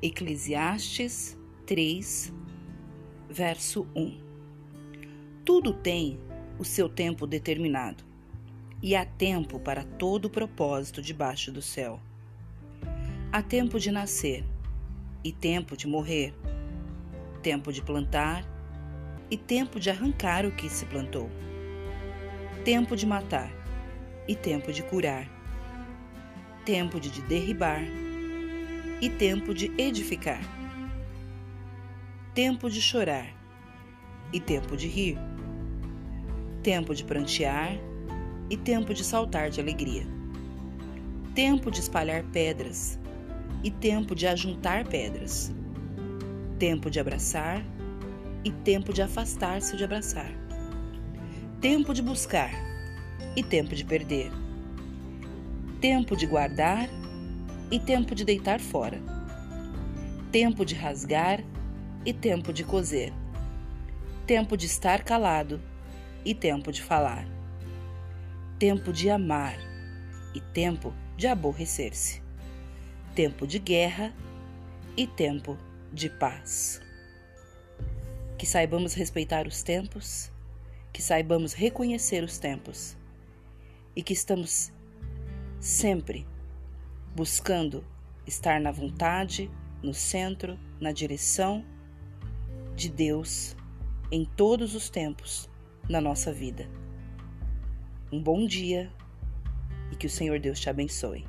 Eclesiastes 3, verso 1 Tudo tem o seu tempo determinado, e há tempo para todo o propósito debaixo do céu. Há tempo de nascer e tempo de morrer, tempo de plantar e tempo de arrancar o que se plantou, tempo de matar e tempo de curar, tempo de derribar e tempo de edificar, tempo de chorar e tempo de rir, tempo de prantear e tempo de saltar de alegria, tempo de espalhar pedras e tempo de ajuntar pedras, tempo de abraçar e tempo de afastar-se de abraçar, tempo de buscar e tempo de perder, tempo de guardar e tempo de deitar fora, tempo de rasgar e tempo de coser, tempo de estar calado e tempo de falar, tempo de amar e tempo de aborrecer-se, tempo de guerra e tempo de paz. Que saibamos respeitar os tempos, que saibamos reconhecer os tempos e que estamos sempre buscando estar na vontade, no centro, na direção de Deus em todos os tempos na nossa vida. Um bom dia e que o Senhor Deus te abençoe.